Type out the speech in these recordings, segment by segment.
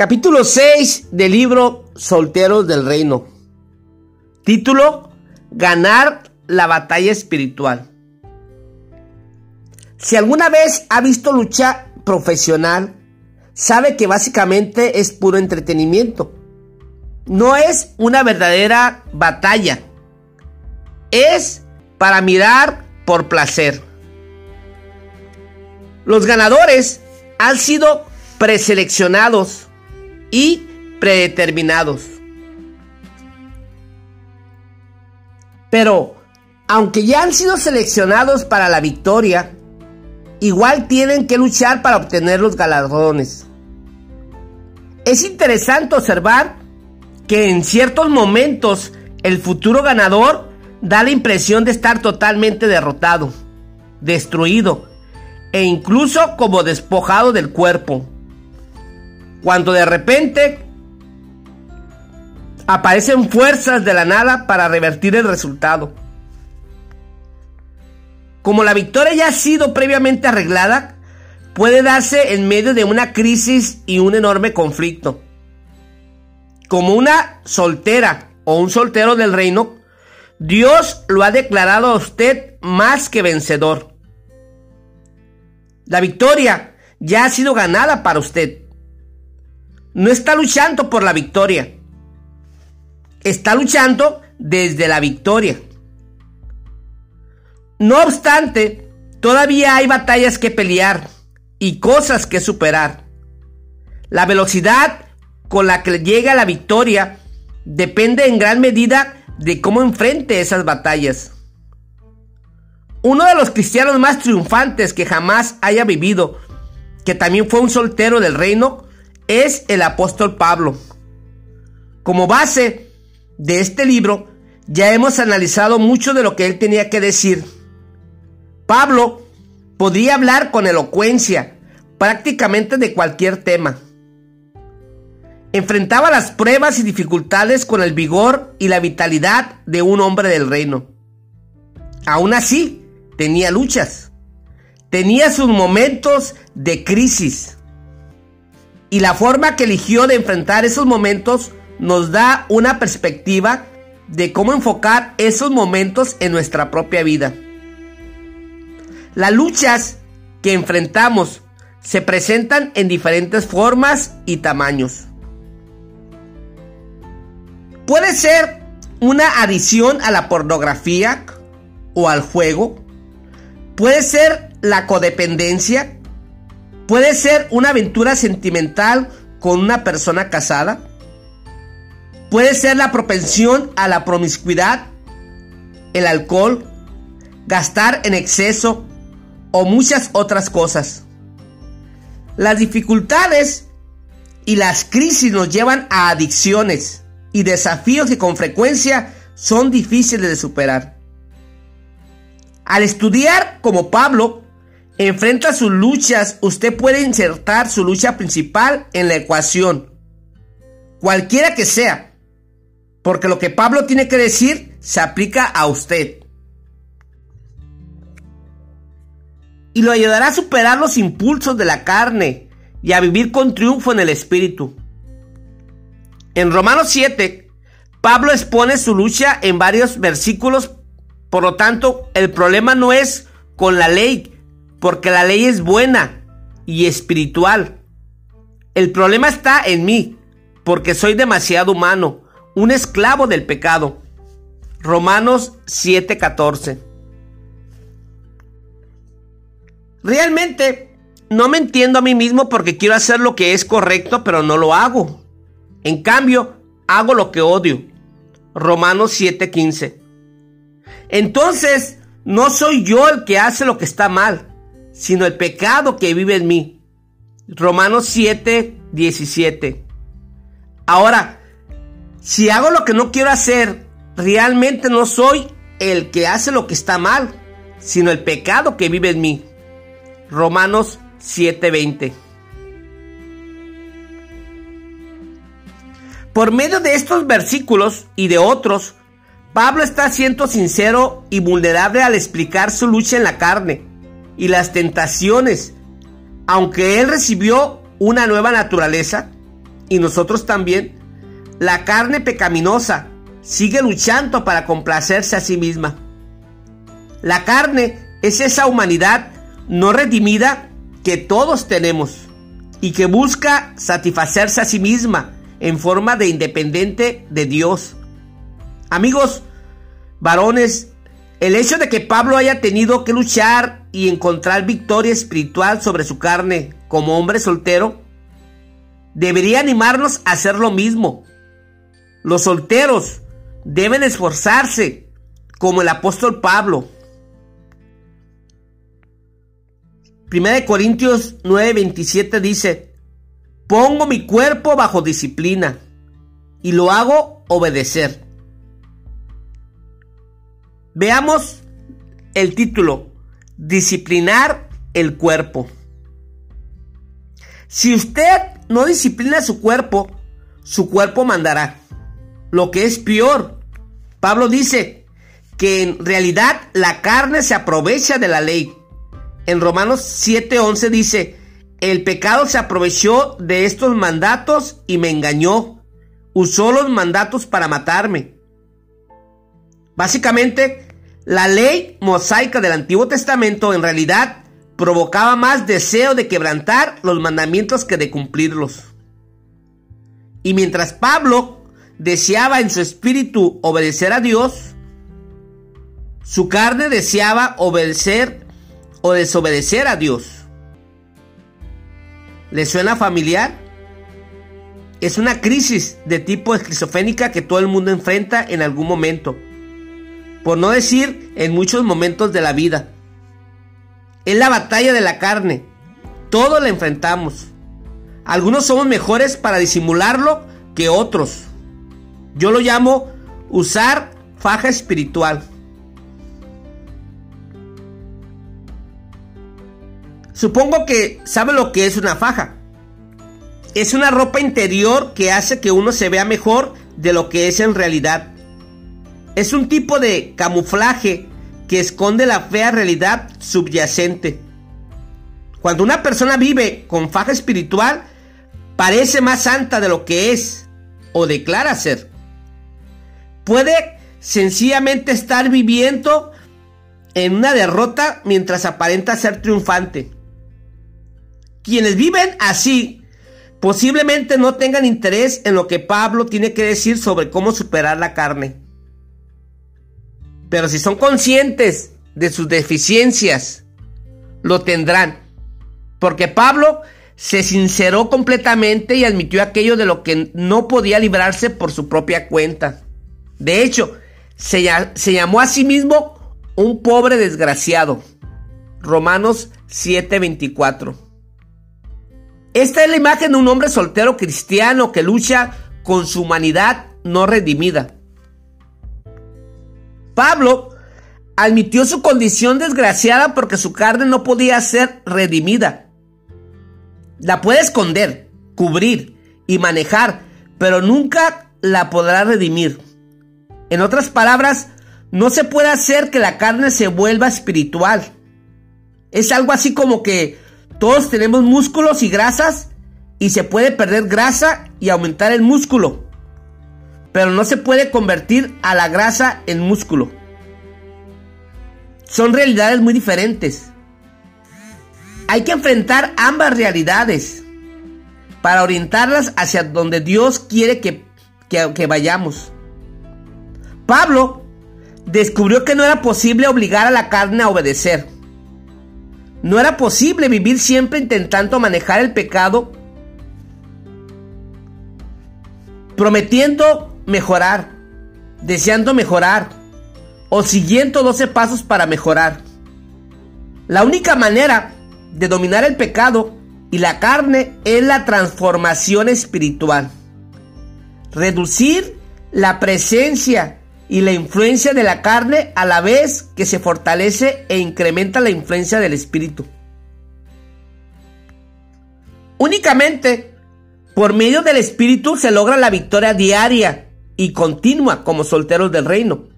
Capítulo 6 del libro Solteros del Reino. Título, Ganar la batalla espiritual. Si alguna vez ha visto lucha profesional, sabe que básicamente es puro entretenimiento. No es una verdadera batalla. Es para mirar por placer. Los ganadores han sido preseleccionados y predeterminados. Pero, aunque ya han sido seleccionados para la victoria, igual tienen que luchar para obtener los galardones. Es interesante observar que en ciertos momentos el futuro ganador da la impresión de estar totalmente derrotado, destruido e incluso como despojado del cuerpo. Cuando de repente aparecen fuerzas de la nada para revertir el resultado. Como la victoria ya ha sido previamente arreglada, puede darse en medio de una crisis y un enorme conflicto. Como una soltera o un soltero del reino, Dios lo ha declarado a usted más que vencedor. La victoria ya ha sido ganada para usted no está luchando por la victoria. Está luchando desde la victoria. No obstante, todavía hay batallas que pelear y cosas que superar. La velocidad con la que llega la victoria depende en gran medida de cómo enfrente esas batallas. Uno de los cristianos más triunfantes que jamás haya vivido, que también fue un soltero del reino, es el apóstol Pablo. Como base de este libro, ya hemos analizado mucho de lo que él tenía que decir. Pablo podía hablar con elocuencia prácticamente de cualquier tema. Enfrentaba las pruebas y dificultades con el vigor y la vitalidad de un hombre del reino. Aún así, tenía luchas. Tenía sus momentos de crisis. Y la forma que eligió de enfrentar esos momentos nos da una perspectiva de cómo enfocar esos momentos en nuestra propia vida. Las luchas que enfrentamos se presentan en diferentes formas y tamaños. Puede ser una adición a la pornografía o al juego. Puede ser la codependencia Puede ser una aventura sentimental con una persona casada. Puede ser la propensión a la promiscuidad, el alcohol, gastar en exceso o muchas otras cosas. Las dificultades y las crisis nos llevan a adicciones y desafíos que con frecuencia son difíciles de superar. Al estudiar como Pablo, enfrenta sus luchas, usted puede insertar su lucha principal en la ecuación, cualquiera que sea, porque lo que Pablo tiene que decir se aplica a usted. Y lo ayudará a superar los impulsos de la carne y a vivir con triunfo en el espíritu. En Romanos 7, Pablo expone su lucha en varios versículos, por lo tanto, el problema no es con la ley, porque la ley es buena y espiritual. El problema está en mí, porque soy demasiado humano, un esclavo del pecado. Romanos 7:14. Realmente no me entiendo a mí mismo porque quiero hacer lo que es correcto, pero no lo hago. En cambio, hago lo que odio. Romanos 7:15. Entonces, no soy yo el que hace lo que está mal, sino el pecado que vive en mí. Romanos 7, 17. Ahora, si hago lo que no quiero hacer, realmente no soy el que hace lo que está mal, sino el pecado que vive en mí. Romanos 7:20. Por medio de estos versículos y de otros, Pablo está siendo sincero y vulnerable al explicar su lucha en la carne y las tentaciones, aunque él recibió una nueva naturaleza, y nosotros también, la carne pecaminosa sigue luchando para complacerse a sí misma. La carne es esa humanidad no redimida que todos tenemos y que busca satisfacerse a sí misma en forma de independiente de Dios. Amigos, varones, el hecho de que Pablo haya tenido que luchar y encontrar victoria espiritual sobre su carne como hombre soltero, debería animarnos a hacer lo mismo. Los solteros deben esforzarse como el apóstol Pablo. Primera de Corintios 9:27 dice, pongo mi cuerpo bajo disciplina y lo hago obedecer. Veamos el título, disciplinar el cuerpo. Si usted no disciplina su cuerpo, su cuerpo mandará. Lo que es peor, Pablo dice que en realidad la carne se aprovecha de la ley. En Romanos 7:11 dice, el pecado se aprovechó de estos mandatos y me engañó. Usó los mandatos para matarme. Básicamente, la ley mosaica del Antiguo Testamento en realidad provocaba más deseo de quebrantar los mandamientos que de cumplirlos. Y mientras Pablo deseaba en su espíritu obedecer a Dios, su carne deseaba obedecer o desobedecer a Dios. ¿Le suena familiar? Es una crisis de tipo esquizofénica que todo el mundo enfrenta en algún momento, por no decir en muchos momentos de la vida. Es la batalla de la carne, todos la enfrentamos. Algunos somos mejores para disimularlo que otros. Yo lo llamo usar faja espiritual. Supongo que sabe lo que es una faja. Es una ropa interior que hace que uno se vea mejor de lo que es en realidad. Es un tipo de camuflaje que esconde la fea realidad subyacente. Cuando una persona vive con faja espiritual, parece más santa de lo que es o declara ser. Puede sencillamente estar viviendo en una derrota mientras aparenta ser triunfante. Quienes viven así posiblemente no tengan interés en lo que Pablo tiene que decir sobre cómo superar la carne. Pero si son conscientes de sus deficiencias, lo tendrán. Porque Pablo se sinceró completamente y admitió aquello de lo que no podía librarse por su propia cuenta. De hecho, se, llamó a sí mismo un pobre desgraciado. Romanos 7:24. Esta es la imagen de un hombre soltero cristiano que lucha con su humanidad no redimida. Pablo admitió su condición desgraciada porque su carne no podía ser redimida. La puede esconder, cubrir y manejar, pero nunca la podrá redimir. En otras palabras, no se puede hacer que la carne se vuelva espiritual. Es algo así como que todos tenemos músculos y grasas y se puede perder grasa y aumentar el músculo. Pero no se puede convertir a la grasa en músculo. Son realidades muy diferentes. Hay que enfrentar ambas realidades para orientarlas hacia donde Dios quiere que, que, vayamos. Pablo descubrió que no era posible obligar a la carne a obedecer. No era posible vivir siempre intentando manejar el pecado, prometiendo mejorar, deseando mejorar o siguiendo 12 pasos para mejorar. La única manera de dominar el pecado y la carne es la transformación espiritual. Reducir la presencia y la influencia de la carne a la vez que se fortalece e incrementa la influencia del espíritu. Únicamente por medio del espíritu se logra la victoria diaria y continua como solteros del reino,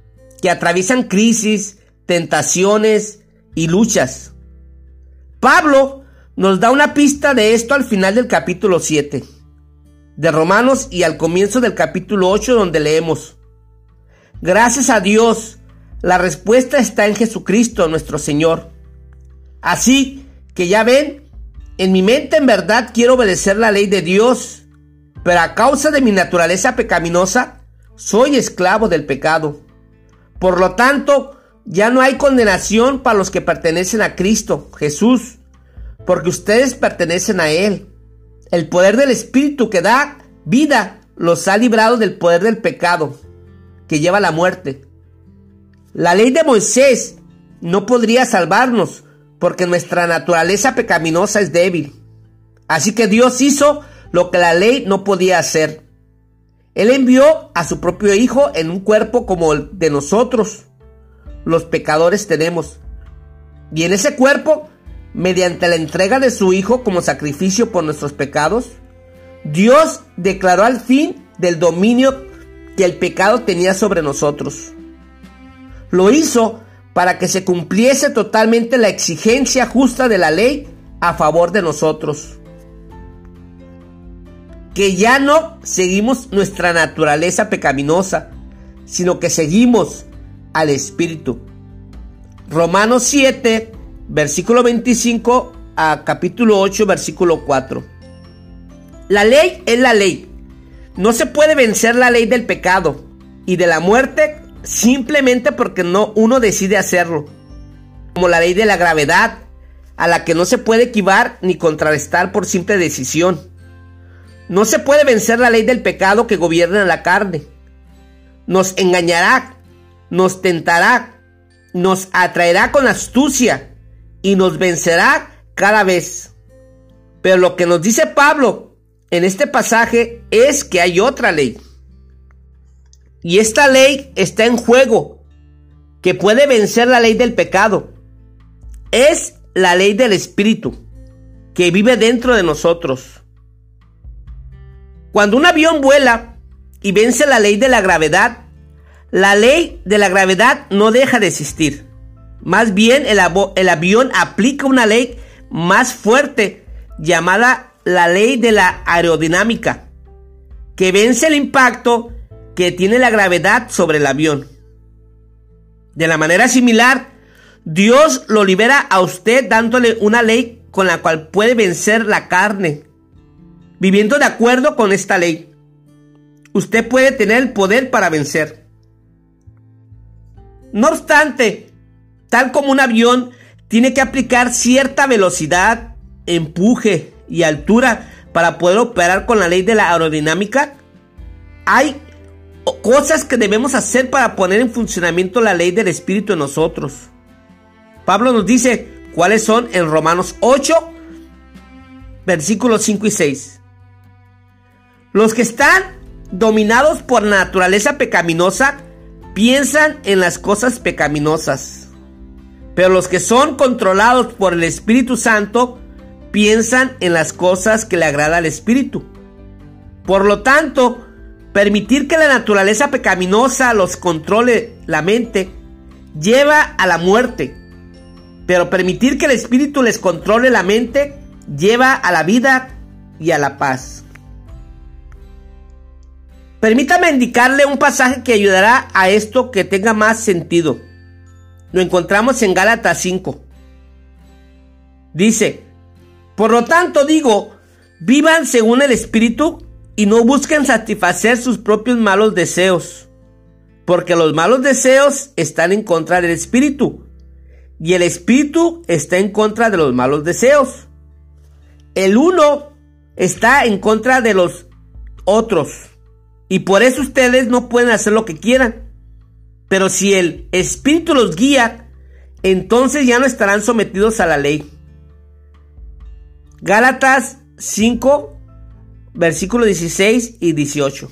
que atraviesan crisis, tentaciones y luchas. Pablo nos da una pista de esto al final del capítulo 7. de Romanos y al comienzo del capítulo 8 donde leemos, Gracias a Dios, la respuesta está en Jesucristo nuestro Señor. Así que ya ven, en mi mente en verdad quiero obedecer la ley de Dios, pero a causa de mi naturaleza pecaminosa, soy esclavo del pecado. Por lo tanto, ya no hay condenación para los que pertenecen a Cristo, Jesús, porque ustedes pertenecen a Él. El poder del Espíritu que da vida los ha librado del poder del pecado, que lleva a la muerte. La ley de Moisés no podría salvarnos, porque nuestra naturaleza pecaminosa es débil. Así que Dios hizo lo que la ley no podía hacer. Él envió a su propio Hijo en un cuerpo como el de nosotros, los pecadores tenemos. Y en ese cuerpo, mediante la entrega de su Hijo como sacrificio por nuestros pecados, Dios declaró al fin del dominio que el pecado tenía sobre nosotros. Lo hizo para que se cumpliese totalmente la exigencia justa de la ley a favor de nosotros. Que ya no seguimos nuestra naturaleza pecaminosa, sino que seguimos al Espíritu. Romanos 7, versículo 25 a capítulo 8, versículo 4. La ley es la ley. No se puede vencer la ley del pecado y de la muerte simplemente porque no uno decide hacerlo. Como la ley de la gravedad, a la que no se puede equivar ni contrarrestar por simple decisión. No se puede vencer la ley del pecado que gobierna la carne. Nos engañará nos tentará, nos atraerá con astucia y nos vencerá cada vez. Pero lo que nos dice Pablo en este pasaje es que hay otra ley. Y esta ley está en juego, que puede vencer la ley del pecado. Es la ley del Espíritu, que vive dentro de nosotros. Cuando un avión vuela y vence la ley de la gravedad, la ley de la gravedad no deja de existir. Más bien el, avión aplica una ley más fuerte llamada la ley de la aerodinámica, que vence el impacto que tiene la gravedad sobre el avión. De la manera similar, Dios lo libera a usted dándole una ley con la cual puede vencer la carne. Viviendo de acuerdo con esta ley, usted puede tener el poder para vencer. No obstante, tal como un avión tiene que aplicar cierta velocidad, empuje y altura para poder operar con la ley de la aerodinámica, hay cosas que debemos hacer para poner en funcionamiento la ley del Espíritu en nosotros. Pablo nos dice cuáles son en Romanos 8, versículos 5 y 6. Los que están dominados por naturaleza pecaminosa piensan en las cosas pecaminosas. Pero los que son controlados por el Espíritu Santo piensan en las cosas que le agrada al Espíritu. Por lo tanto, permitir que la naturaleza pecaminosa los controle la mente lleva a la muerte. Pero permitir que el Espíritu les controle la mente lleva a la vida y a la paz. Permítame indicarle un pasaje que ayudará a esto que tenga más sentido. Lo encontramos en Gálatas 5. Dice, por lo tanto digo, vivan según el Espíritu y no busquen satisfacer sus propios malos deseos, porque los malos deseos están en contra del Espíritu y el Espíritu está en contra de los malos deseos. El uno está en contra de los otros y por eso ustedes no pueden hacer lo que quieran. Pero si el Espíritu los guía, entonces ya no estarán sometidos a la ley. Gálatas 5, versículos 16 y 18.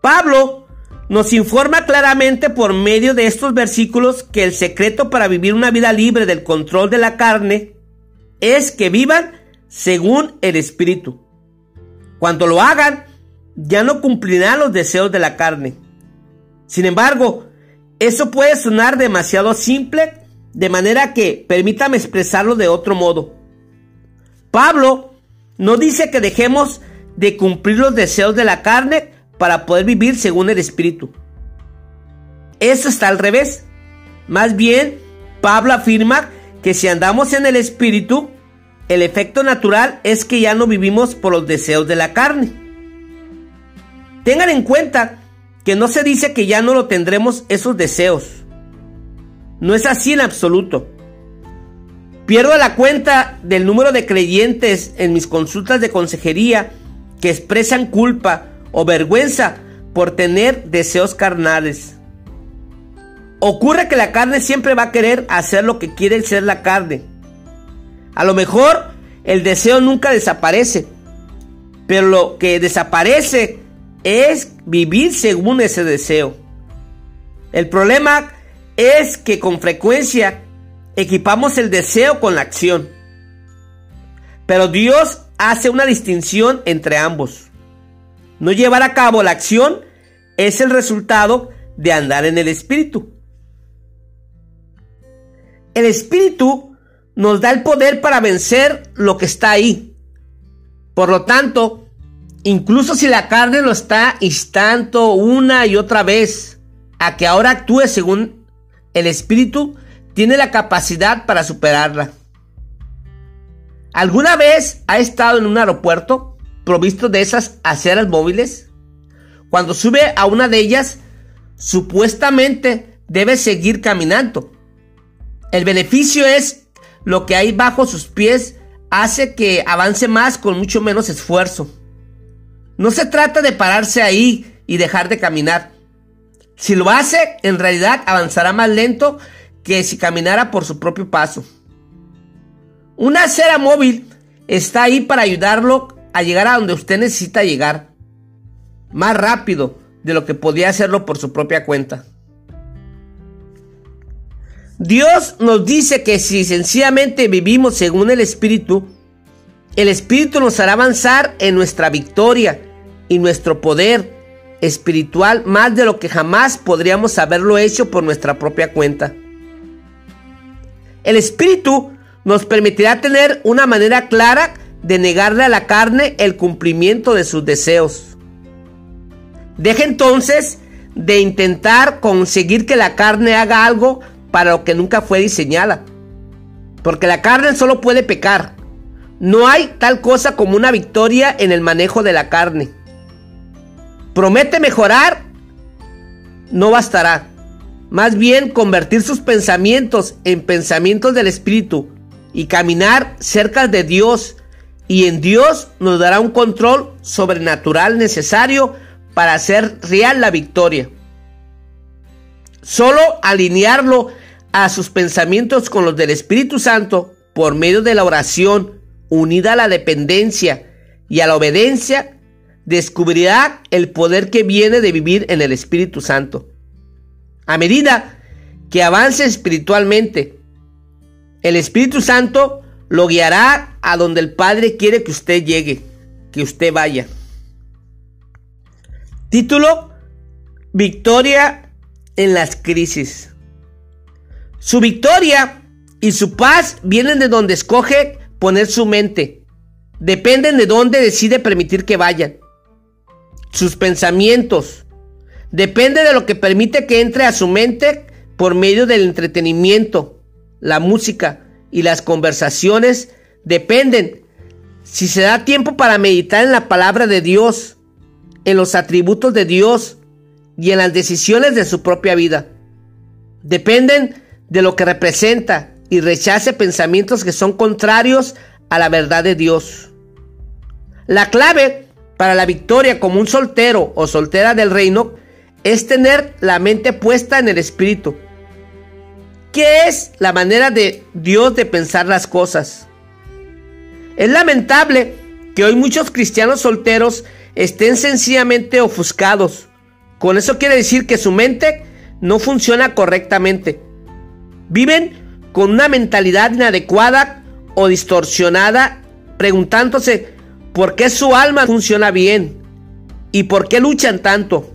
Pablo nos informa claramente por medio de estos versículos que el secreto para vivir una vida libre del control de la carne es que vivan según el Espíritu. Cuando lo hagan, ya no cumplirán los deseos de la carne. Sin embargo, eso puede sonar demasiado simple, de manera que permítame expresarlo de otro modo. Pablo No dice que dejemos de cumplir los deseos de la carne para poder vivir según el Espíritu. Eso está al revés. Más bien, Pablo afirma que si andamos en el Espíritu, el efecto natural es que ya no vivimos por los deseos de la carne. Tengan en cuenta que no se dice que ya no lo tendremos esos deseos. No es así en absoluto. Pierdo la cuenta del número de creyentes en mis consultas de consejería que expresan culpa o vergüenza por tener deseos carnales. Ocurre que la carne siempre va a querer hacer lo que quiere ser la carne. A lo mejor el deseo nunca desaparece, pero lo que desaparece es vivir según ese deseo. El problema es que con frecuencia equipamos el deseo con la acción. Pero Dios hace una distinción entre ambos. No llevar a cabo la acción es el resultado de andar en el Espíritu. El Espíritu nos da el poder para vencer lo que está ahí. Por lo tanto, incluso si la carne lo está instando una y otra vez a que ahora actúe según el Espíritu, tiene la capacidad para superarla. ¿Alguna vez ha estado en un aeropuerto provisto de esas aceras móviles? Cuando sube a una de ellas, supuestamente debe seguir caminando. El beneficio es lo que hay bajo sus pies hace que avance más con mucho menos esfuerzo. No se trata de pararse ahí y dejar de caminar. Si lo hace, en realidad avanzará más lento que si caminara por su propio paso. Una acera móvil está ahí para ayudarlo a llegar a donde usted necesita llegar. Más rápido de lo que podía hacerlo por su propia cuenta. Dios nos dice que si sencillamente vivimos según el Espíritu, el Espíritu nos hará avanzar en nuestra victoria y nuestro poder espiritual más de lo que jamás podríamos haberlo hecho por nuestra propia cuenta. El Espíritu nos permitirá tener una manera clara de negarle a la carne el cumplimiento de sus deseos. Deje entonces de intentar conseguir que la carne haga algo para lo que nunca fue diseñada. Porque la carne solo puede pecar. No hay tal cosa como una victoria en el manejo de la carne. Promete mejorar, no bastará. Más bien convertir sus pensamientos en pensamientos del Espíritu y caminar cerca de Dios. Y en Dios nos dará un control sobrenatural necesario para hacer real la victoria. Solo alinearlo a sus pensamientos con los del Espíritu Santo por medio de la oración unida a la dependencia y a la obediencia, descubrirá el poder que viene de vivir en el Espíritu Santo. A medida que avance espiritualmente, el Espíritu Santo lo guiará a donde el Padre quiere que usted llegue, que usted vaya. Título, Victoria en las crisis. Su victoria y su paz vienen de donde escoge poner su mente. Dependen de dónde decide permitir que vayan. Sus pensamientos, Depende de lo que permite que entre a su mente por medio del entretenimiento, la música y las conversaciones. Dependen si se da tiempo para meditar en la palabra de Dios, en los atributos de Dios y en las decisiones de su propia vida. Dependen de lo que representa y rechace pensamientos que son contrarios a la verdad de Dios. La clave para la victoria como un soltero o soltera del reino es tener la mente puesta en el Espíritu. ¿Qué es la manera de Dios de pensar las cosas? Es lamentable que hoy muchos cristianos solteros estén sencillamente ofuscados. Con eso quiere decir que su mente no funciona correctamente. Viven con una mentalidad inadecuada o distorsionada, preguntándose por qué su alma funciona bien y por qué luchan tanto.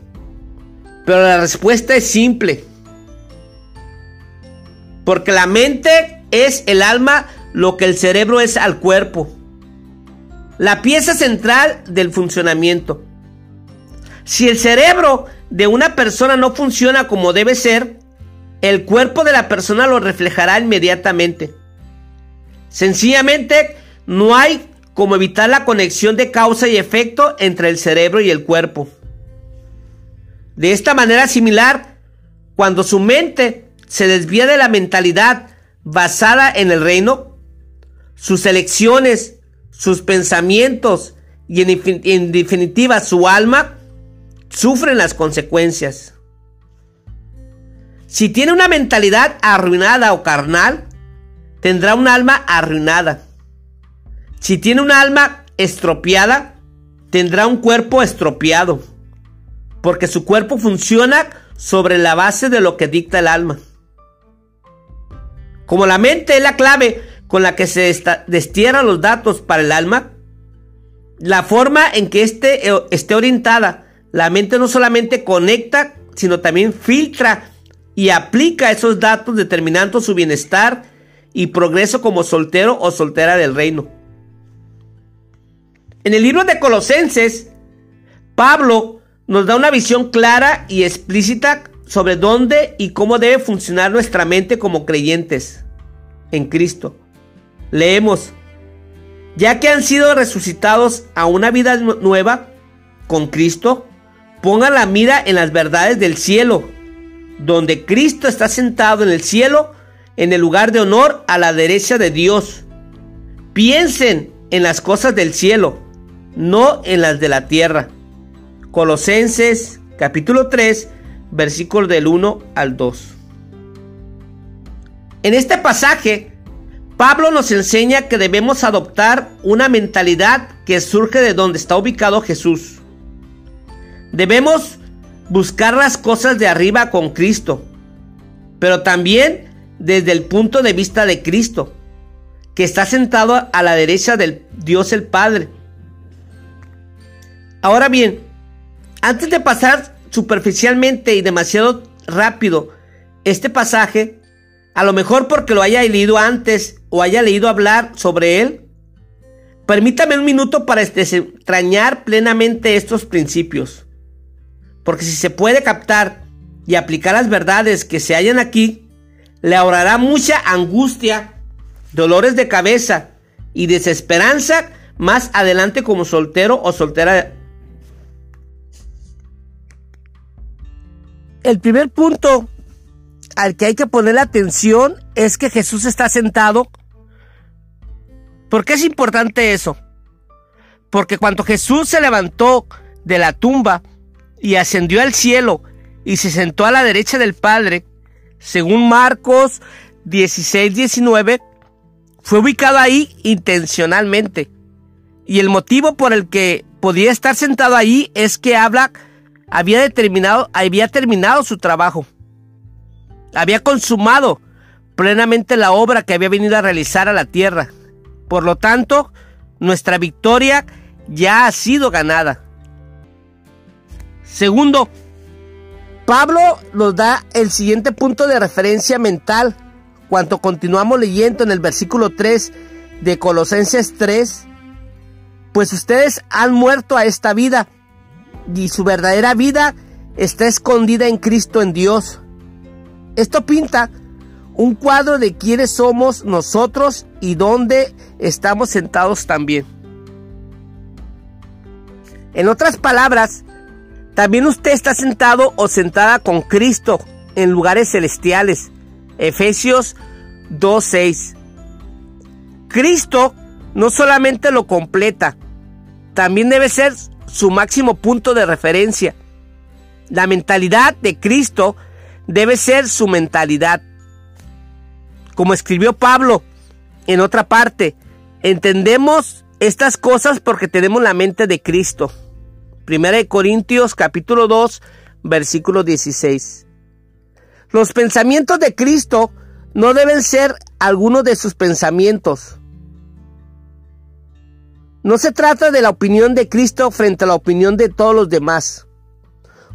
Pero la respuesta es simple. Porque la mente es el alma lo que el cerebro es al cuerpo. la pieza central del funcionamiento. Si el cerebro de una persona no funciona como debe ser, el cuerpo de la persona lo reflejará inmediatamente. Sencillamente, no hay como evitar la conexión de causa y efecto entre el cerebro y el cuerpo. De esta manera similar, cuando su mente se desvía de la mentalidad basada en el reino, sus elecciones, sus pensamientos y en, definitiva su alma sufren las consecuencias. Si tiene una mentalidad arruinada o carnal, tendrá un alma arruinada. Si tiene un alma estropeada, tendrá un cuerpo estropeado. Porque su cuerpo funciona sobre la base de lo que dicta el alma. Como la mente es la clave con la que se destierran los datos para el alma, la forma en que este, eh, esté orientada, la mente no solamente conecta, sino también filtra y aplica esos datos determinando su bienestar y progreso como soltero o soltera del reino. En el libro de Colosenses, Pablo nos da una visión clara y explícita sobre dónde y cómo debe funcionar nuestra mente como creyentes en Cristo. Leemos, ya que han sido resucitados a una vida nueva con Cristo, pongan la mira en las verdades del cielo, donde Cristo está sentado en el cielo, en el lugar de honor a la derecha de Dios. Piensen en las cosas del cielo, no en las de la tierra. Colosenses capítulo 3, versículos del 1 al 2. En este pasaje, Pablo nos enseña que debemos adoptar una mentalidad que surge de donde está ubicado Jesús. Debemos buscar las cosas de arriba con Cristo, pero también desde el punto de vista de Cristo, que está sentado a la derecha del Dios el Padre. Ahora bien, antes de pasar superficialmente y demasiado rápido este pasaje, a lo mejor porque lo haya leído antes o haya leído hablar sobre él, permítame un minuto para desentrañar plenamente estos principios. Porque si se puede captar y aplicar las verdades que se hallan aquí, le ahorrará mucha angustia, dolores de cabeza y desesperanza más adelante como soltero o soltera el primer punto al que hay que poner atención es que Jesús está sentado. ¿Por qué es importante eso? Porque cuando Jesús se levantó de la tumba y ascendió al cielo y se sentó a la derecha del Padre, según Marcos 16, 19, fue ubicado ahí intencionalmente. Y el motivo por el que podía estar sentado ahí es que habla había determinado, había terminado su trabajo. Había consumado plenamente la obra que había venido a realizar a la tierra. Por lo tanto, nuestra victoria ya ha sido ganada. Segundo, Pablo nos da el siguiente punto de referencia mental cuando continuamos leyendo en el versículo 3 de Colosenses 3, pues ustedes han muerto a esta vida y su verdadera vida está escondida en Cristo en Dios. Esto pinta un cuadro de quiénes somos nosotros y dónde estamos sentados también. En otras palabras, también usted está sentado o sentada con Cristo en lugares celestiales. Efesios 2.6. Cristo no solamente lo completa, también debe ser su máximo punto de referencia. La mentalidad de Cristo debe ser su mentalidad. Como escribió Pablo en otra parte, entendemos estas cosas porque tenemos la mente de Cristo. Primera de Corintios capítulo 2, versículo 16. Los pensamientos de Cristo no deben ser algunos de sus pensamientos. No se trata de la opinión de Cristo frente a la opinión de todos los demás,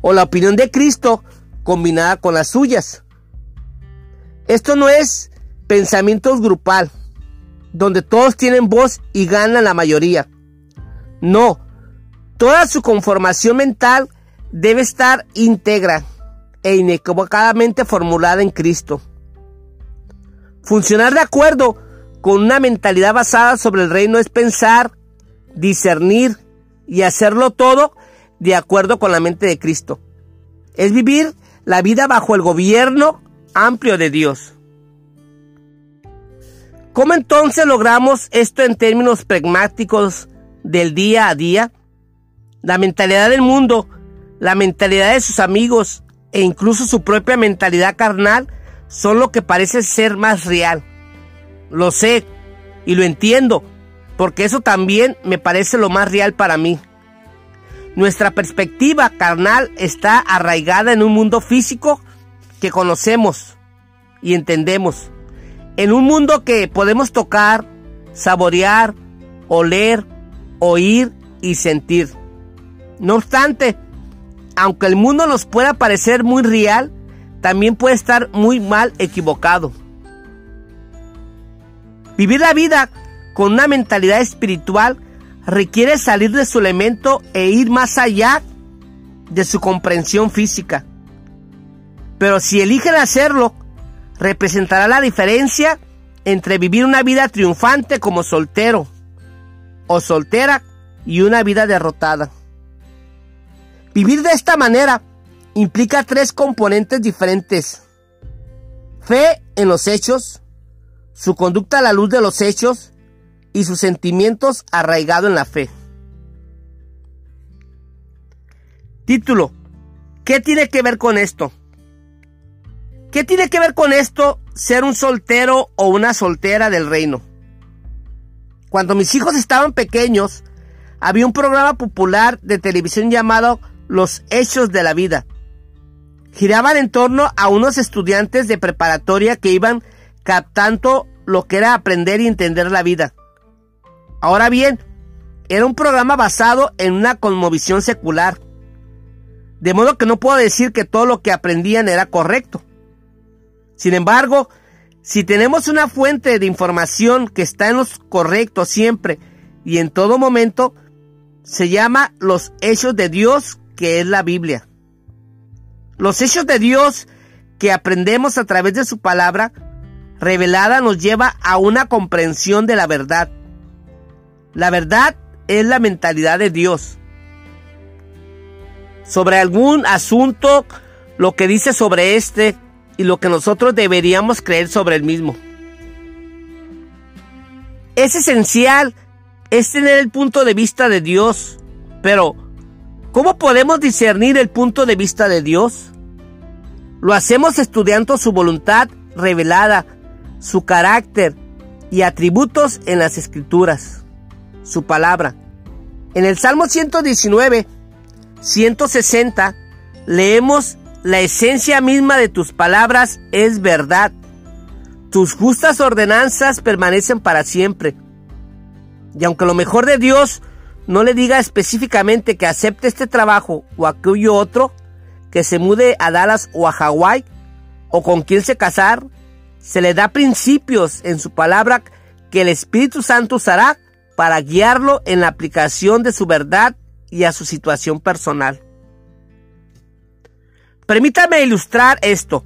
o la opinión de Cristo combinada con las suyas. Esto no es pensamientos grupal, donde todos tienen voz y ganan la mayoría. No, toda su conformación mental debe estar íntegra e inequivocadamente formulada en Cristo. Funcionar de acuerdo con una mentalidad basada sobre el reino es pensar, discernir y hacerlo todo de acuerdo con la mente de Cristo. Es vivir la vida bajo el gobierno amplio de Dios. ¿Cómo entonces logramos esto en términos pragmáticos del día a día? La mentalidad del mundo, la mentalidad de sus amigos e incluso su propia mentalidad carnal son lo que parece ser más real. Lo sé y lo entiendo, porque eso también me parece lo más real para mí. Nuestra perspectiva carnal está arraigada en un mundo físico que conocemos y entendemos. En un mundo que podemos tocar, saborear, oler, oír y sentir. No obstante, aunque el mundo nos pueda parecer muy real, también puede estar muy mal equivocado. Vivir la vida con una mentalidad espiritual requiere salir de su elemento e ir más allá de su comprensión física. Pero si eligen hacerlo, representará la diferencia entre vivir una vida triunfante como soltero o soltera y una vida derrotada. Vivir de esta manera implica tres componentes diferentes. Fe en los hechos, su conducta a la luz de los hechos y sus sentimientos arraigado en la fe. Título. ¿Qué tiene que ver con esto? ¿Qué tiene que ver con esto ser un soltero o una soltera del reino? Cuando mis hijos estaban pequeños, había un programa popular de televisión llamado Los Hechos de la Vida. Giraban en torno a unos estudiantes de preparatoria que iban captando lo que era aprender y entender la vida. Ahora bien, era un programa basado en una conmovisión secular. De modo que no puedo decir que todo lo que aprendían era correcto. Sin embargo, si tenemos una fuente de información que está en los correctos siempre y en todo momento, se llama los hechos de Dios, que es la Biblia. Los hechos de Dios que aprendemos a través de su palabra revelada nos lleva a una comprensión de la verdad. La verdad es la mentalidad de Dios. Sobre algún asunto, lo que dice sobre este y lo que nosotros deberíamos creer sobre el mismo. Es esencial es tener el punto de vista de Dios, pero ¿cómo podemos discernir el punto de vista de Dios? Lo hacemos estudiando su voluntad revelada su carácter y atributos en las escrituras, su palabra. En el Salmo 119, 160, leemos, la esencia misma de tus palabras es verdad. Tus justas ordenanzas permanecen para siempre. Y aunque lo mejor de Dios no le diga específicamente que acepte este trabajo o aquello otro, que se mude a Dallas o a Hawái, o con quién se casar, se le da principios en su palabra que el Espíritu Santo usará para guiarlo en la aplicación de su verdad y a su situación personal. Permítame ilustrar esto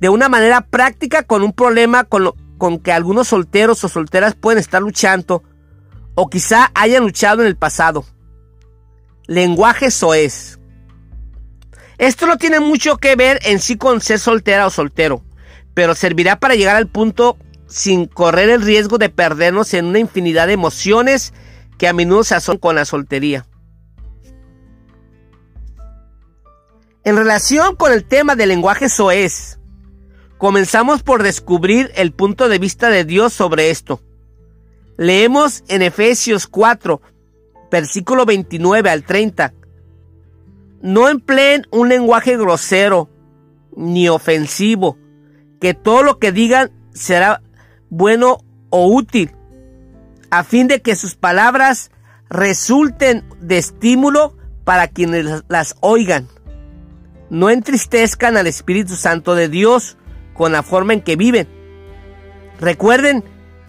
de una manera práctica con un problema con, con que algunos solteros o solteras pueden estar luchando o quizá hayan luchado en el pasado. Lenguaje soez. Esto no tiene mucho que ver en sí con ser soltera o soltero pero servirá para llegar al punto sin correr el riesgo de perdernos en una infinidad de emociones que a menudo se asocian con la soltería. En relación con el tema del lenguaje soez, comenzamos por descubrir el punto de vista de Dios sobre esto. Leemos en Efesios 4, versículo 29 al 30. No empleen un lenguaje grosero ni ofensivo que todo lo que digan será bueno o útil, a fin de que sus palabras resulten de estímulo para quienes las oigan. No entristezcan al Espíritu Santo de Dios con la forma en que viven. Recuerden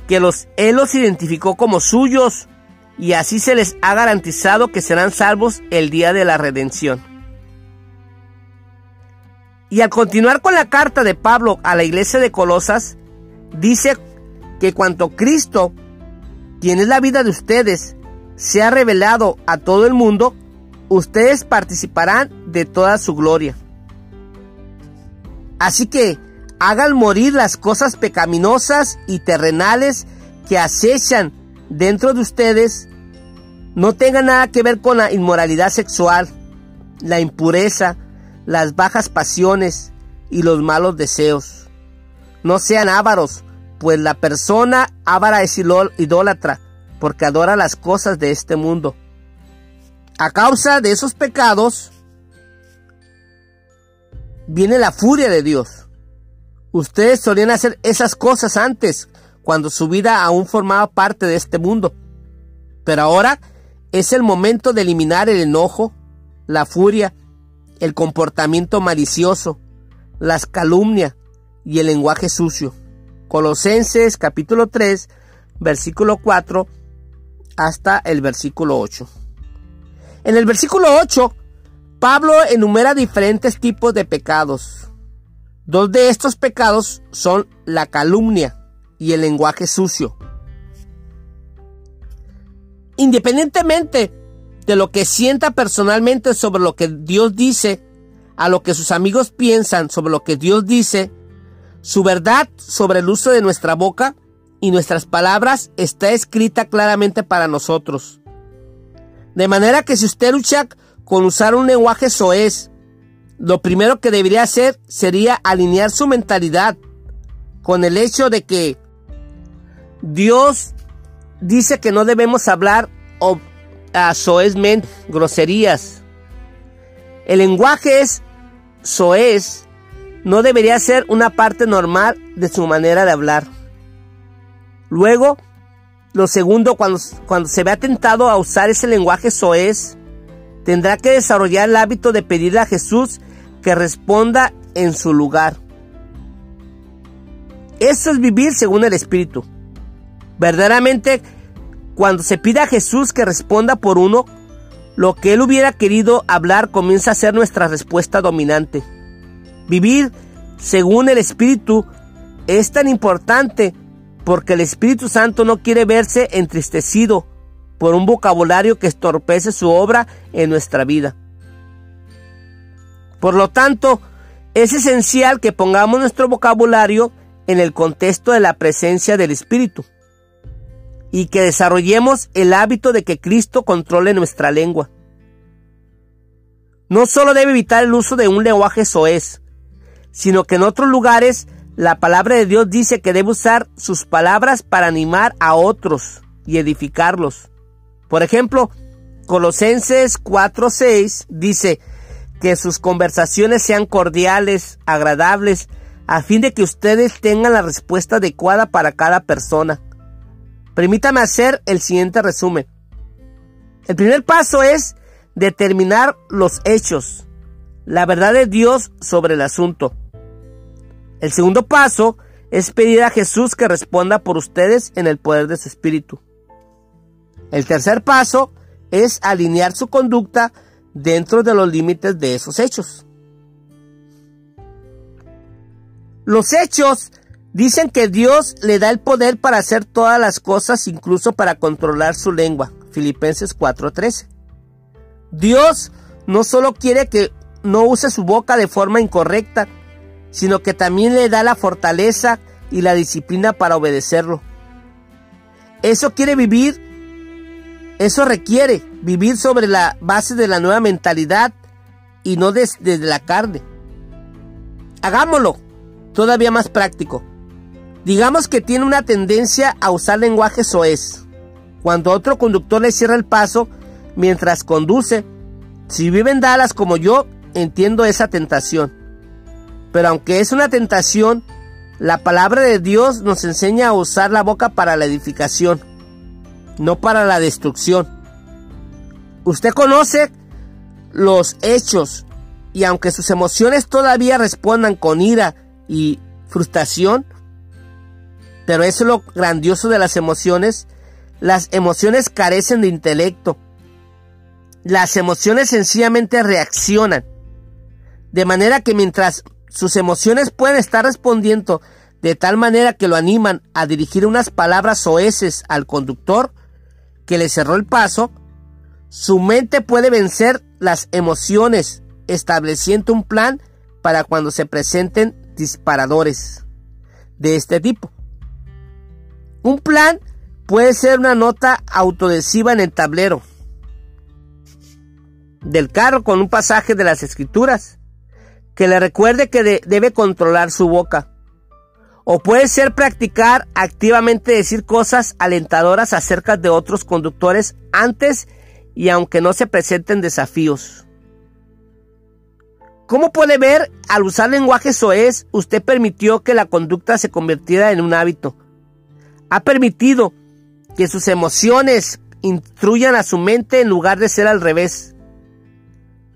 que los, Él los identificó como suyos y así se les ha garantizado que serán salvos el día de la redención. Y al continuar con la carta de Pablo a la iglesia de Colosas, dice que cuanto Cristo, quien es la vida de ustedes, se ha revelado a todo el mundo, ustedes participarán de toda su gloria. Así que hagan morir las cosas pecaminosas y terrenales que acechan dentro de ustedes. No tengan nada que ver con la inmoralidad sexual, la impureza, las bajas pasiones y los malos deseos. No sean ávaros, pues la persona ávara es idólatra, porque adora las cosas de este mundo. A causa de esos pecados, viene la furia de Dios. Ustedes solían hacer esas cosas antes, cuando su vida aún formaba parte de este mundo. Pero ahora es el momento de eliminar el enojo, la furia, el comportamiento malicioso, las calumnias y el lenguaje sucio. Colosenses capítulo 3, versículo 4 hasta el versículo 8. En el versículo 8, Pablo enumera diferentes tipos de pecados. Dos de estos pecados son la calumnia y el lenguaje sucio. Independientemente de lo que sienta personalmente sobre lo que Dios dice, a lo que sus amigos piensan sobre lo que Dios dice, su verdad sobre el uso de nuestra boca y nuestras palabras está escrita claramente para nosotros. De manera que si usted lucha con usar un lenguaje soez, lo primero que debería hacer sería alinear su mentalidad con el hecho de que Dios dice que no debemos hablar a groserías. El lenguaje es soez, no debería ser una parte normal de su manera de hablar. Luego, lo segundo, cuando, cuando se ve atentado a usar ese lenguaje soez, tendrá que desarrollar el hábito de pedirle a Jesús que responda en su lugar. Eso es vivir según el Espíritu. Verdaderamente, cuando se pide a Jesús que responda por uno, lo que Él hubiera querido hablar comienza a ser nuestra respuesta dominante. Vivir según el Espíritu es tan importante porque el Espíritu Santo no quiere verse entristecido por un vocabulario que estorpece su obra en nuestra vida. Por lo tanto, es esencial que pongamos nuestro vocabulario en el contexto de la presencia del Espíritu y que desarrollemos el hábito de que Cristo controle nuestra lengua. No solo debe evitar el uso de un lenguaje soez, sino que en otros lugares la palabra de Dios dice que debe usar sus palabras para animar a otros y edificarlos. Por ejemplo, Colosenses 4:6 dice que sus conversaciones sean cordiales, agradables, a fin de que ustedes tengan la respuesta adecuada para cada persona. Permítame hacer el siguiente resumen. El primer paso es determinar los hechos, la verdad de Dios sobre el asunto. El segundo paso es pedir a Jesús que responda por ustedes en el poder de su Espíritu. El tercer paso es alinear su conducta dentro de los límites de esos hechos. Los hechos dicen que Dios le da el poder para hacer todas las cosas, incluso para controlar su lengua. Filipenses 4:13. Dios no solo quiere que no use su boca de forma incorrecta, sino que también le da la fortaleza y la disciplina para obedecerlo. Eso quiere vivir, eso requiere vivir sobre la base de la nueva mentalidad y no desde la carne. Hagámoslo todavía más práctico. Digamos que tiene una tendencia a usar lenguaje soez. Cuando otro conductor le cierra el paso mientras conduce, si vive en Dallas como yo, entiendo esa tentación. Pero aunque es una tentación, la palabra de Dios nos enseña a usar la boca para la edificación, no para la destrucción. Usted conoce los hechos y aunque sus emociones todavía respondan con ira y frustración, pero eso es lo grandioso de las emociones, las emociones carecen de intelecto. Las emociones sencillamente reaccionan. De manera que mientras sus emociones pueden estar respondiendo de tal manera que lo animan a dirigir unas palabras oeces al conductor que le cerró el paso, su mente puede vencer las emociones estableciendo un plan para cuando se presenten disparadores de este tipo. Un plan puede ser una nota autodesiva en el tablero del carro con un pasaje de las escrituras que le recuerde que debe controlar su boca. O puede ser practicar activamente decir cosas alentadoras acerca de otros conductores antes y aunque no se presenten desafíos. ¿Cómo puede ver, al usar lenguaje soez, usted permitió que la conducta se convirtiera en un hábito? Ha permitido que sus emociones instruyan a su mente en lugar de ser al revés.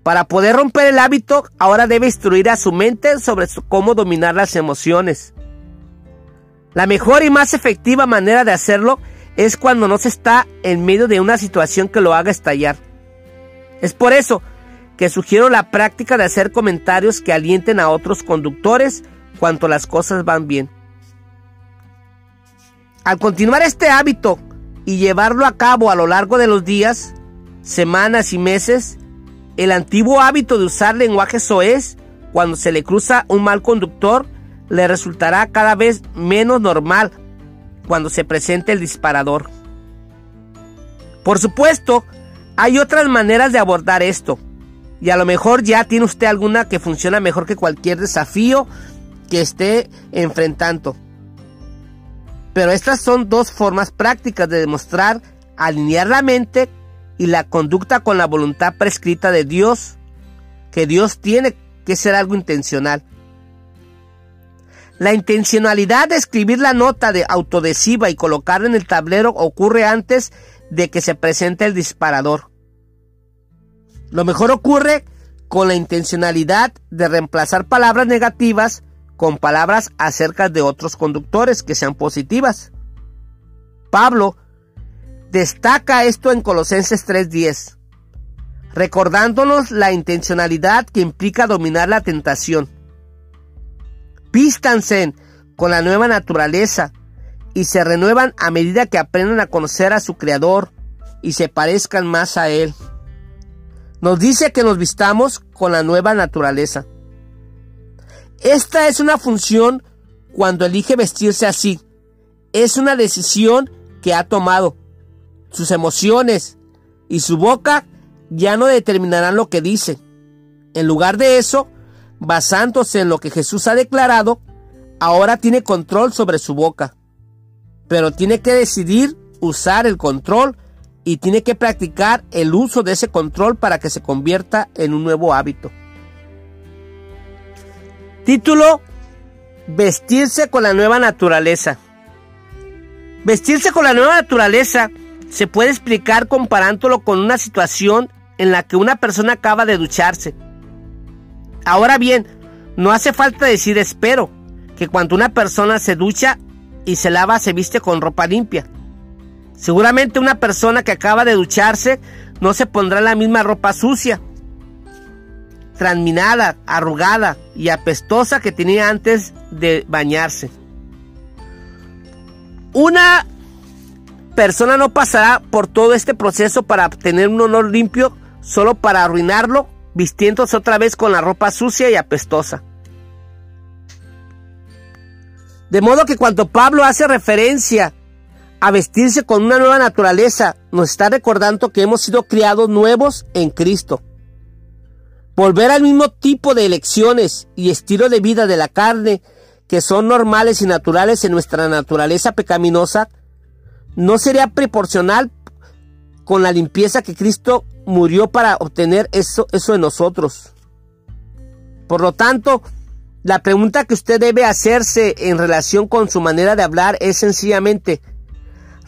Para poder romper el hábito, ahora debe instruir a su mente sobre cómo dominar las emociones. La mejor y más efectiva manera de hacerlo es cuando no se está en medio de una situación que lo haga estallar. Es por eso que sugiero la práctica de hacer comentarios que alienten a otros conductores cuanto las cosas van bien. Al continuar este hábito y llevarlo a cabo a lo largo de los días, semanas y meses, el antiguo hábito de usar lenguaje soez cuando se le cruza un mal conductor le resultará cada vez menos normal cuando se presente el disparador. Por supuesto, hay otras maneras de abordar esto. Y a lo mejor ya tiene usted alguna que funciona mejor que cualquier desafío que esté enfrentando. Pero estas son dos formas prácticas de demostrar alinear la mente y la conducta con la voluntad prescrita de Dios, que Dios tiene que ser algo intencional. La intencionalidad de escribir la nota de autodesiva y colocarla en el tablero ocurre antes de que se presente el disparador. Lo mejor ocurre con la intencionalidad de reemplazar palabras negativas con palabras acerca de otros conductores que sean positivas. Pablo destaca esto en Colosenses 3:10, recordándonos la intencionalidad que implica dominar la tentación. Vístanse con la nueva naturaleza y se renuevan a medida que aprendan a conocer a su Creador y se parezcan más a Él. Nos dice que nos vistamos con la nueva naturaleza. Esta es una función cuando elige vestirse así. Es una decisión que ha tomado. Sus emociones y su boca ya no determinarán lo que dice. En lugar de eso, basándose en lo que Jesús ha declarado, ahora tiene control sobre su boca. Pero tiene que decidir usar el control y tiene que practicar el uso de ese control para que se convierta en un nuevo hábito. Título, Vestirse con la nueva naturaleza. Vestirse con la nueva naturaleza se puede explicar comparándolo con una situación en la que una persona acaba de ducharse. Ahora bien, no hace falta decir espero, que cuando una persona se ducha y se lava se viste con ropa limpia. Seguramente una persona que acaba de ducharse no se pondrá la misma ropa sucia, transminada, arrugada y apestosa que tenía antes de bañarse. Una persona no pasará por todo este proceso para obtener un olor limpio solo para arruinarlo vistiéndose otra vez con la ropa sucia y apestosa. De modo que cuando Pablo hace referencia a vestirse con una nueva naturaleza, nos está recordando que hemos sido criados nuevos en Cristo. Volver al mismo tipo de elecciones y estilo de vida de la carne que son normales y naturales en nuestra naturaleza pecaminosa, no sería proporcional con la limpieza que Cristo murió para obtener eso, eso en nosotros. Por lo tanto, la pregunta que usted debe hacerse en relación con su manera de hablar es sencillamente,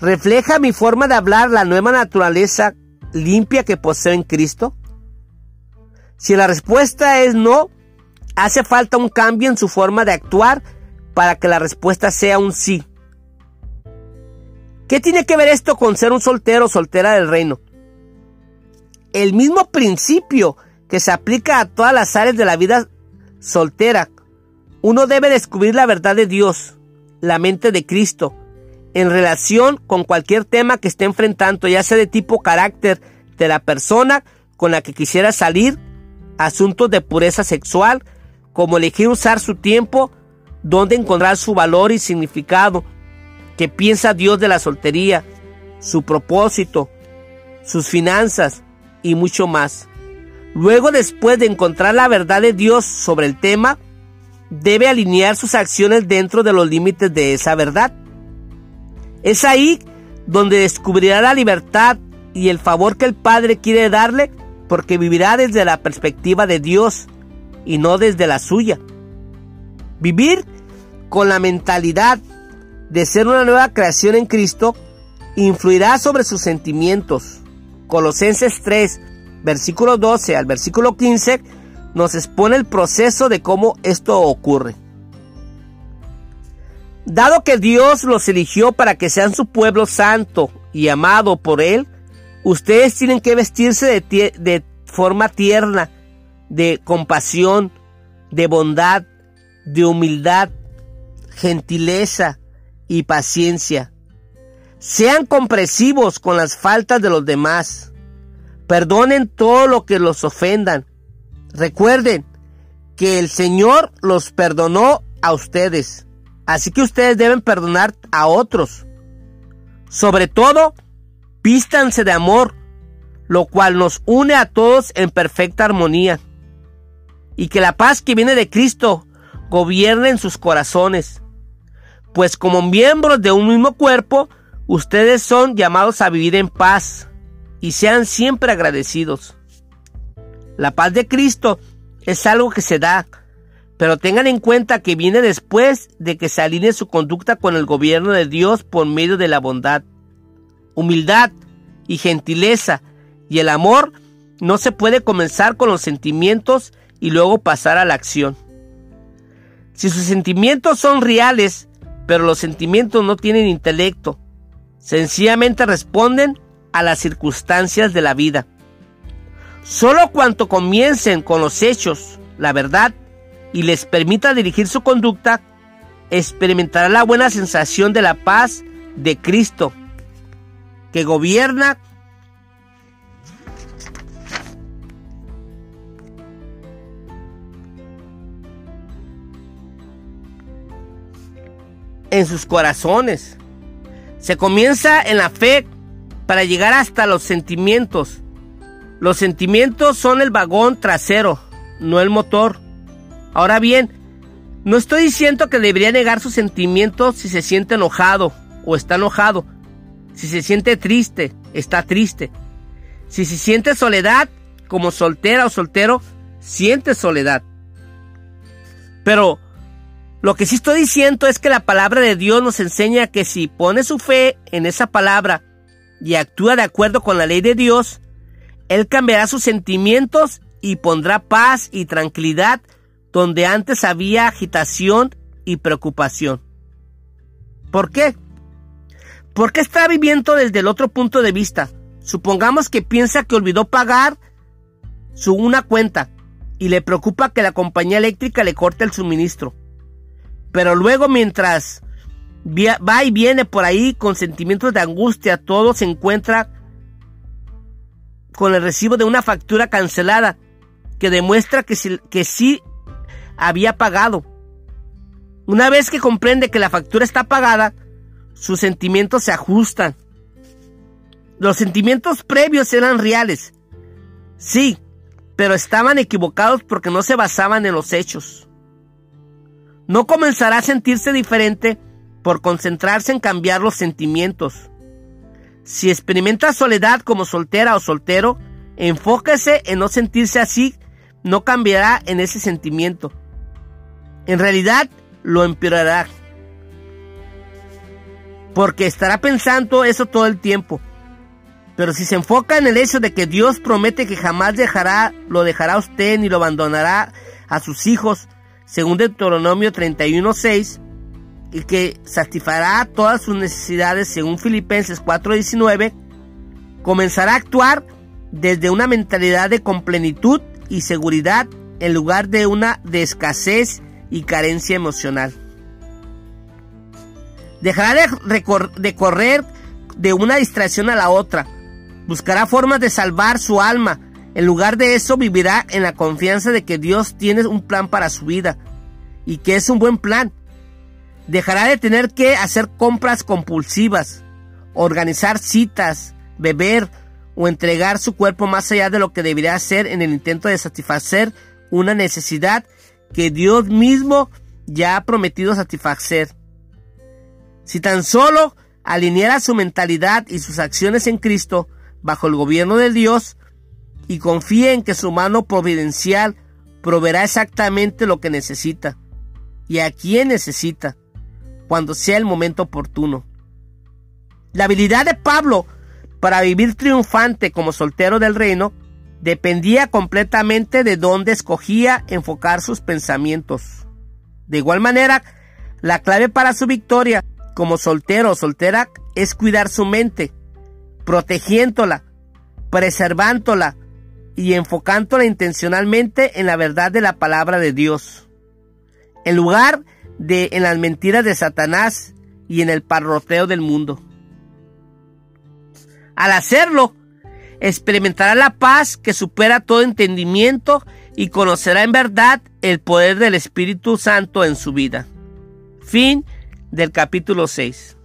¿Refleja mi forma de hablar la nueva naturaleza limpia que poseo en Cristo? Si la respuesta es no, hace falta un cambio en su forma de actuar para que la respuesta sea un sí. ¿Qué tiene que ver esto con ser un soltero o soltera del reino? El mismo principio que se aplica a todas las áreas de la vida soltera. Uno debe descubrir la verdad de Dios, la mente de Cristo, en relación con cualquier tema que esté enfrentando, ya sea de tipo carácter de la persona con la que quisiera salir, asuntos de pureza sexual, como elegir usar su tiempo, dónde encontrar su valor y significado, qué piensa Dios de la soltería, su propósito, sus finanzas y mucho más. Luego, después de encontrar la verdad de Dios sobre el tema, debe alinear sus acciones dentro de los límites de esa verdad. Es ahí donde descubrirá la libertad y el favor que el Padre quiere darle porque vivirá desde la perspectiva de Dios y no desde la suya. Vivir con la mentalidad de ser una nueva creación en Cristo influirá sobre sus sentimientos. Colosenses 3, versículo 12 al versículo 15 nos expone el proceso de cómo esto ocurre. Dado que Dios los eligió para que sean su pueblo santo y amado por Él, ustedes tienen que vestirse de, forma tierna, de compasión, de bondad, de humildad, gentileza y paciencia. Sean compresivos con las faltas de los demás. Perdonen todo lo que los ofendan. Recuerden que el Señor los perdonó a ustedes. Así que ustedes deben perdonar a otros. Sobre todo, vístanse de amor, lo cual nos une a todos en perfecta armonía. Y que la paz que viene de Cristo gobierne en sus corazones. Pues como miembros de un mismo cuerpo, ustedes son llamados a vivir en paz y sean siempre agradecidos. La paz de Cristo es algo que se da, pero tengan en cuenta que viene después de que se alinee su conducta con el gobierno de Dios por medio de la bondad, humildad y gentileza y el amor no se puede comenzar con los sentimientos y luego pasar a la acción. Si sus sentimientos son reales, pero los sentimientos no tienen intelecto, sencillamente responden a las circunstancias de la vida. Solo cuando comiencen con los hechos, la verdad, y les permita dirigir su conducta, experimentará la buena sensación de la paz de Cristo, que gobierna en sus corazones. Se comienza en la fe para llegar hasta los sentimientos. Los sentimientos son el vagón trasero, no el motor. Ahora bien, no estoy diciendo que debería negar sus sentimientos si se siente enojado o está enojado. Si se siente triste, está triste. Si se siente soledad, como soltera o soltero, siente soledad. Pero lo que sí estoy diciendo es que la palabra de Dios nos enseña que si pone su fe en esa palabra y actúa de acuerdo con la ley de Dios, Él cambiará sus sentimientos y pondrá paz y tranquilidad donde antes había agitación y preocupación. ¿Por qué? Porque está viviendo desde el otro punto de vista. Supongamos que piensa que olvidó pagar su una cuenta y le preocupa que la compañía eléctrica le corte el suministro. Pero luego mientras va y viene por ahí con sentimientos de angustia, todo se encuentra con el recibo de una factura cancelada que demuestra que sí, había pagado. Una vez que comprende que la factura está pagada, sus sentimientos se ajustan. Los sentimientos previos eran reales, sí, pero estaban equivocados porque no se basaban en los hechos no comenzará a sentirse diferente por concentrarse en cambiar los sentimientos. Si experimenta soledad como soltera o soltero, enfóquese en no sentirse así, no cambiará en ese sentimiento. En realidad, lo empeorará. Porque estará pensando eso todo el tiempo. Pero si se enfoca en el hecho de que Dios promete que jamás dejará, lo dejará a usted ni lo abandonará a sus hijos, según Deuteronomio 31.6, y que satisfará todas sus necesidades según Filipenses 4:19, comenzará a actuar desde una mentalidad de complenitud y seguridad en lugar de una de escasez y carencia emocional. Dejará de, correr de una distracción a la otra. Buscará formas de salvar su alma. En lugar de eso vivirá en la confianza de que Dios tiene un plan para su vida y que es un buen plan. Dejará de tener que hacer compras compulsivas, organizar citas, beber o entregar su cuerpo más allá de lo que debería hacer en el intento de satisfacer una necesidad que Dios mismo ya ha prometido satisfacer. Si tan solo alineara su mentalidad y sus acciones en Cristo bajo el gobierno de Dios y confíe en que su mano providencial proveerá exactamente lo que necesita y a quien necesita cuando sea el momento oportuno. La habilidad de Pablo para vivir triunfante como soltero del reino dependía completamente de dónde escogía enfocar sus pensamientos. De igual manera, la clave para su victoria como soltero o soltera es cuidar su mente, protegiéndola, preservándola y enfocándola intencionalmente en la verdad de la palabra de Dios. En lugar de en las mentiras de Satanás y en el parroteo del mundo. Al hacerlo, experimentará la paz que supera todo entendimiento y conocerá en verdad el poder del Espíritu Santo en su vida. Fin del capítulo 6.